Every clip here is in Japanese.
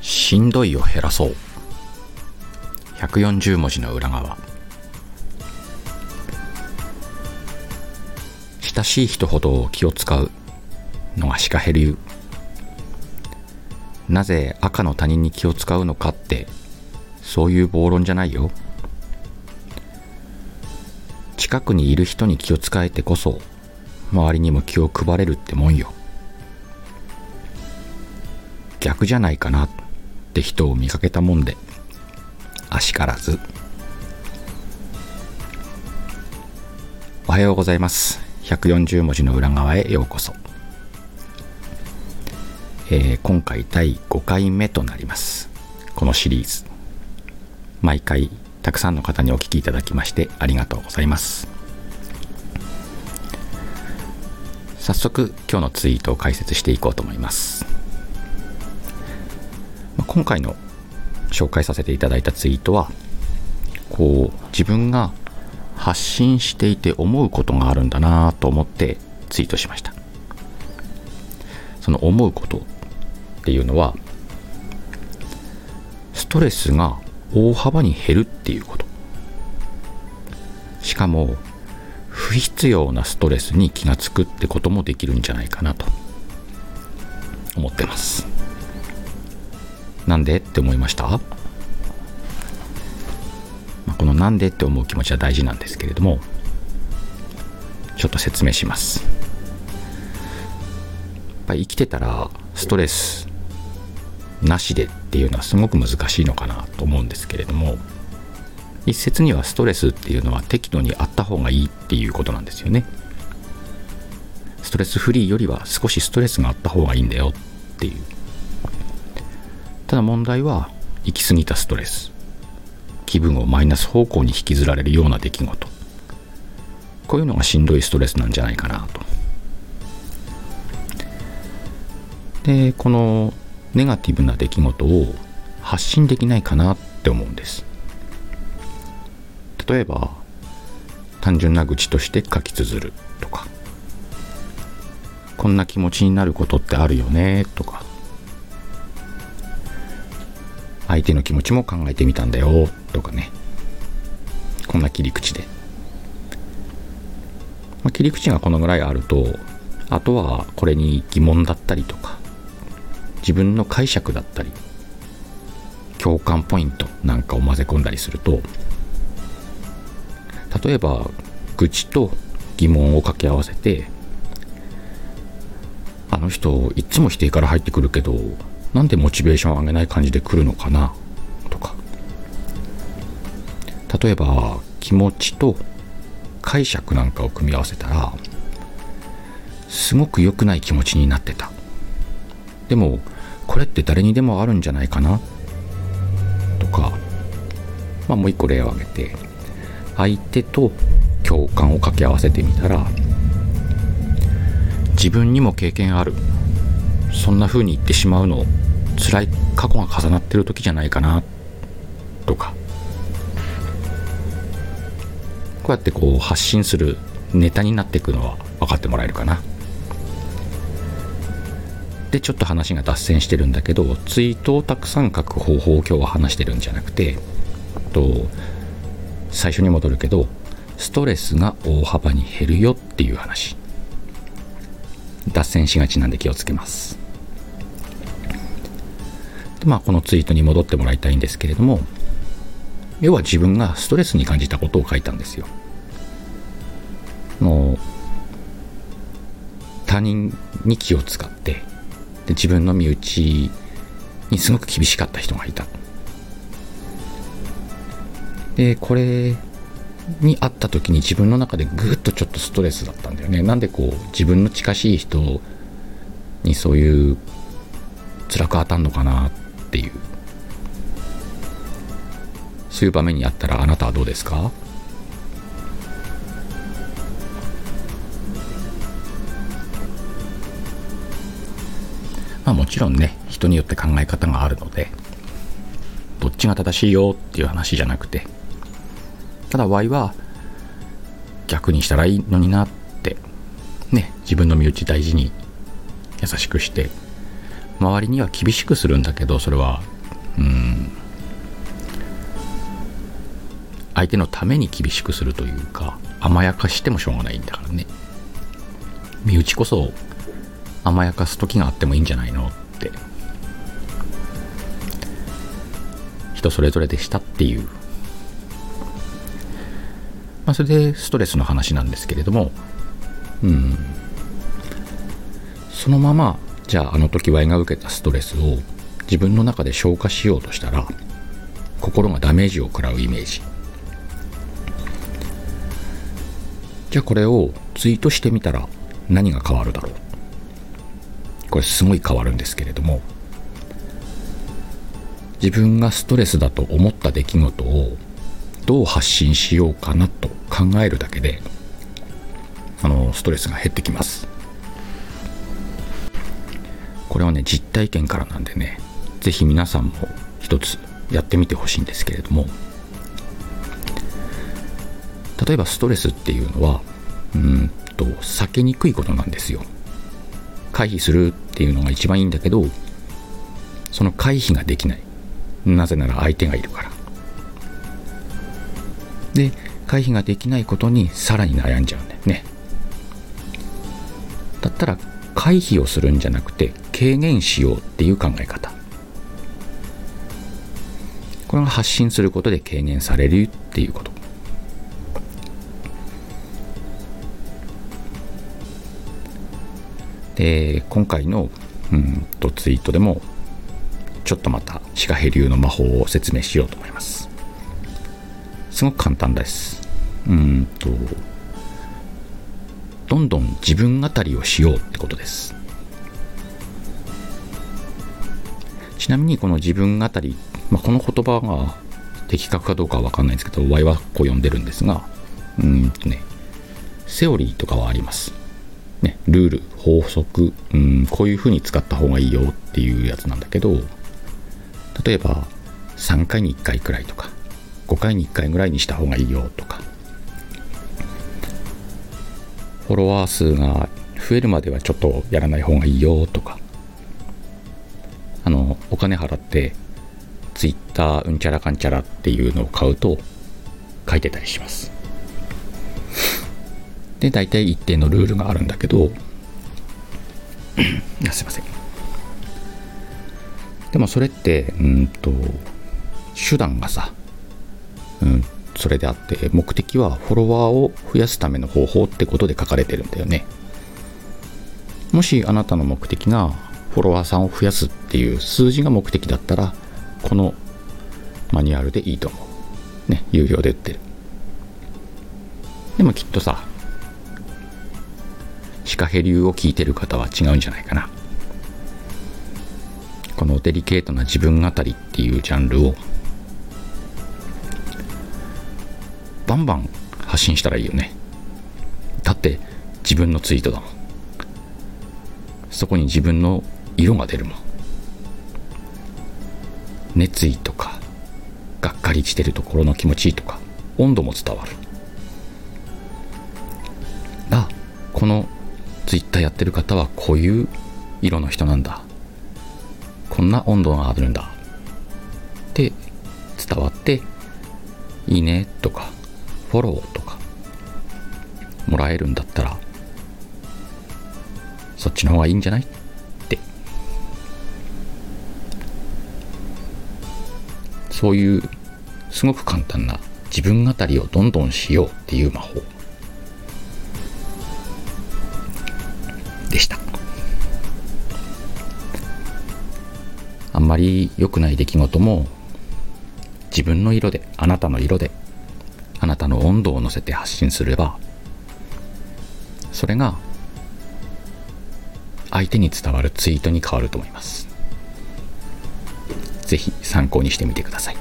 しんどいを減らそう。140文字の裏側。親しい人ほど気を使う。のがシカヘ流なぜ赤の他人に気を使うのかってそういう暴論じゃないよ。近くにいる人に気を使えてこそ周りにも気を配れるってもんよ。逆じゃないかなって人を見かけたもんであしからず。おはようございます。140文字の裏側へようこそ、えー、今回第5回目となります。このシリーズ。毎回たくさんの方にお聞きいただきましてありがとうございます。早速今日のツイートを解説していこうと思います。今回の紹介させていただいたツイートはこう自分が発信していて思うことがあるんだなと思ってツイートしました。その思うことっていうのはストレスが大幅に減るっていうこと。しかも不必要なストレスに気がつくってこともできるんじゃないかなと思ってます。なんでって思いました、まあ、このなんでって思う気持ちは大事なんですけれどもちょっと説明します。やっぱり生きてたらストレスなしでっていうのはすごく難しいのかなと思うんですけれども一説にはストレスっていうのは適度にあった方がいいっていうことなんですよね。ストレスフリーよりは少しストレスがあった方がいいんだよっていう。ただ問題は行き過ぎたストレス。気分をマイナス方向に引きずられるような出来事。こういうのがしんどいストレスなんじゃないかなと。でこのネガティブな出来事を発信できないかなって思うんです。例えば単純な愚痴として書き綴るとか。こんな気持ちになることってあるよねとか。相手の気持ちも考えてみたんだよとかね。こんな切り口で、まあ、切り口がこのぐらいあるとあとはこれに疑問だったりとか。自分の解釈だったり。共感ポイントなんかを混ぜ込んだりすると例えば愚痴と疑問を掛け合わせてあの人いつも否定から入ってくるけどなんでモチベーションを上げない感じで来るのかなとか。例えば気持ちと解釈なんかを組み合わせたらすごく良くない気持ちになってた。でもこれって誰にでもあるんじゃないかなとか、まあ、もう一個例を挙げて相手と共感を掛け合わせてみたら自分にも経験ある。そんな風に言ってしまうの辛い過去が重なってる時じゃないかなとか。こうやってこう発信するネタになっていくのは分かってもらえるかな。でちょっと話が脱線してるんだけどツイートをたくさん書く方法を今日は話してるんじゃなくてと最初に戻るけどストレスが大幅に減るよっていう話。脱線しがちなんで気をつけます。でまあこのツイートに戻ってもらいたいんですけれども要は自分がストレスに感じたことを書いたんですよ。の他人に気を使ってで自分の身内にすごく厳しかった人がいた。でこれに会った時に自分の中でぐっとちょっとストレスだったんだよね。なんでこう自分の近しい人にそういう辛く当たんのかなっていう。そういう場面にあったらあなたはどうですか？まあもちろんね人によって考え方があるのでどっちが正しいよっていう話じゃなくてただ Y は逆にしたらいいのになってね自分の身内大事に優しくして周りには厳しくするんだけどそれはうん相手のために厳しくするというか甘やかしてもしょうがないんだからね。身内こそ甘やかす時があってもいいんじゃないのって。人それぞれでしたっていう、まあ、それでストレスの話なんですけれどもうん。そのままじゃああの時 Y が受けたストレスを自分の中で消化しようとしたら心がダメージを食らうイメージ。じゃあこれをツイートしてみたら何が変わるだろう。これすごい変わるんですけれども自分がストレスだと思った出来事をどう発信しようかなと考えるだけであのストレスが減ってきます。これはね実体験からなんでね是非皆さんも一つやってみてほしいんですけれども。例えばストレスっていうのはうんと避けにくいことなんですよ。回避するっていうのが一番いいんだけどその回避ができない。なぜなら相手がいるから。で回避ができないことにさらに悩んじゃうんだよね。だったら回避をするんじゃなくて軽減しようっていう考え方。これが発信することで軽減されるっていうこと。で今回のうんとツイートでもちょっとまたシカヘ流の魔法を説明しようと思います。すごく簡単です。うんとどんどん自分語りをしようってことです。ちなみにこの自分語り、まあ、この言葉が的確かどうかは分かんないんですけど Y はこう読んでるんですがうんとねセオリーとかはあります。ね、ルール法則、うん、こういうふうに使った方がいいよっていうやつなんだけど例えば3回に1回くらいとか5回に1回ぐらいにした方がいいよとかフォロワー数が増えるまではちょっとやらない方がいいよとかあのお金払ってツイッターうんちゃらかんちゃらっていうのを買うと書いてたりしますで大体一定のルールがあるんだけどすいませんでもそれってうんと手段がさ、それであって目的はフォロワーを増やすための方法ってことで書かれてるんだよね。もしあなたの目的がフォロワーさんを増やすっていう数字が目的だったらこのマニュアルでいいと思う。ね有料で売ってる。でもきっとさシカヘ流を聞いてる方は違うんじゃないかな。このデリケートな自分語りっていうジャンルをバンバン発信したらいいよね。だって自分のツイートだもん。そこに自分の色が出るもん。熱意とかがっかりしてるところの気持ちいいとか温度も伝わる。あこのツイッターやってる方はこういう色の人なんだ。こんな温度があるんだ。って伝わっていいねとかフォローとかもらえるんだったらそっちの方がいいんじゃない？って。そういうすごく簡単な自分語りをどんどんしようっていう魔法。でした。あんまり良くない出来事も自分の色であなたの色であなたの温度を乗せて発信すればそれが相手に伝わるツイートに変わると思います。是非参考にしてみてください。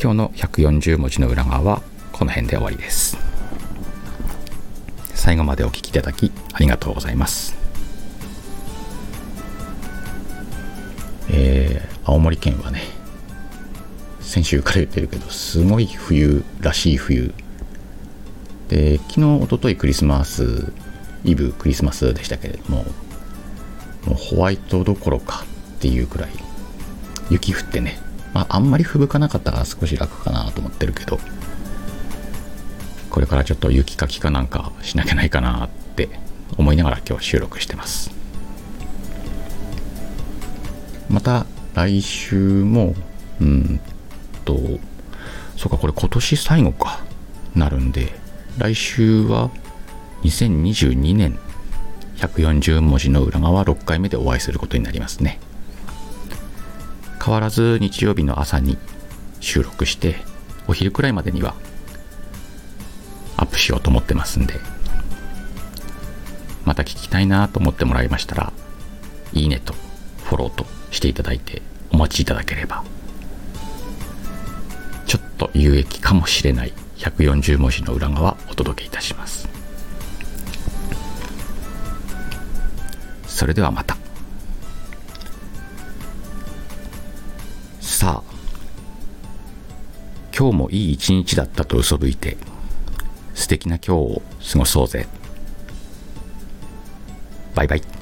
今日の140文字の裏側はこの辺で終わりです。最後までお聴きいただきありがとうございます。えー、青森県はね、先週から言ってるけど、すごい冬らしい冬。で昨日おとといクリスマスイブクリスマスでしたけれどももうホワイトどころかっていうくらい雪降ってね、まあ、あんまり吹雪かなかったら少し楽かなと思ってるけどこれからちょっと雪かきかなんかしなきゃないかなって思いながら今日収録してます。また来週もうんとそうかこれ今年最後かなるんで来週は2022年140文字の裏側6回目でお会いすることになりますね。変わらず日曜日の朝に収録してお昼くらいまでにはアップしようと思ってますんでまた聞きたいなと思ってもらいましたらいいねとフォローとしていただいてお待ちいただければ。と有益かもしれない。140文字の裏側お届けいたします。それではまた。さあ今日もいい一日だったと嘘吹いて素敵な今日を過ごそうぜ。バイバイ。